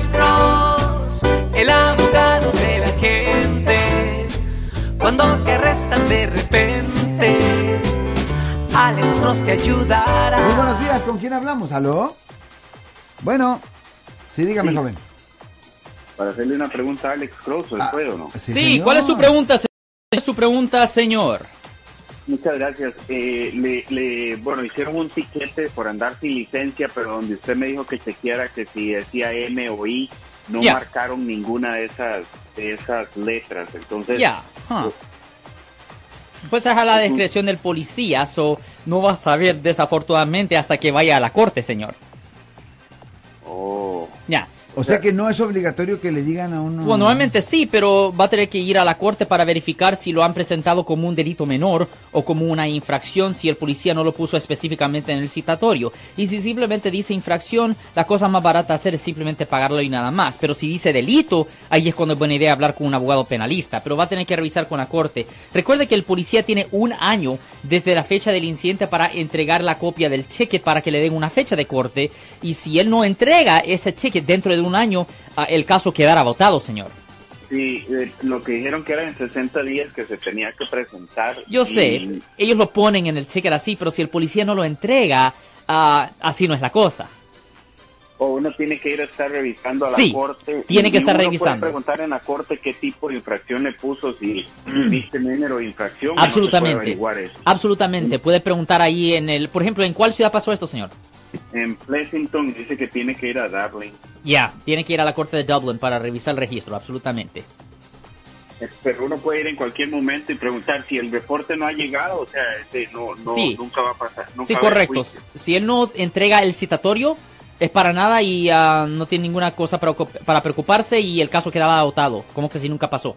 Alex Cross, el abogado de la gente. Cuando te arrestan de repente, Alex Cross te ayudará. Muy buenos días, ¿con quién hablamos? ¿Aló? Bueno, sí, dígame, Sí. joven. Para hacerle una pregunta a Alex Cross, ¿se Ah, puede o no? Sí, señor. ¿cuál es su pregunta, señor? ¿Cuál es su pregunta, señor? Muchas gracias. Eh, le, le- bueno, hicieron un tiquete por andar sin licencia, pero donde usted me dijo que chequeara que si decía M o I, no marcaron ninguna de esas, de esas letras. Entonces, Ya. huh. Pues es a la discreción del policía, so no va a saber desafortunadamente hasta que vaya a la corte, señor. O sea que no es obligatorio que le digan a uno. Bueno, normalmente sí, pero va a tener que ir a la corte para verificar si lo han presentado como un delito menor o como una infracción si el policía no lo puso específicamente en el citatorio. Y si simplemente dice infracción, la cosa más barata hacer es simplemente pagarlo y nada más. Pero si dice delito, ahí es cuando es buena idea hablar con un abogado penalista. Pero va a tener que revisar con la corte. Recuerde que el policía tiene un año desde la fecha del incidente para entregar la copia del ticket para que le den una fecha de corte. Y si él no entrega ese ticket dentro de un año, ah, el caso quedará votado, señor. sí, eh, lo que dijeron que eran en 60 días que se tenía que presentar. Yo y- sé, ellos lo ponen en el ticket así, pero si el policía no lo entrega, ah, así no es la cosa. O uno tiene que ir a estar revisando a la Sí, corte. tiene que estar uno revisando. Puede preguntar en la corte qué tipo de infracción le puso, si viste número de infracción. o no Absolutamente. Absolutamente. Puede preguntar ahí en el, por ejemplo, ¿en cuál ciudad pasó esto, señor? En Pleasanton dice que tiene que ir a Dublin. Ya, tiene que ir a la corte de Dublin para revisar el registro, absolutamente. Pero uno puede ir en cualquier momento y preguntar si el reporte no ha llegado, o sea, este, no, no, Sí. nunca va a pasar. nunca Sí, correcto. Si él no entrega el citatorio, es para nada y ah, no tiene ninguna cosa para preocuparse y el caso quedaba agotado, como que si nunca pasó.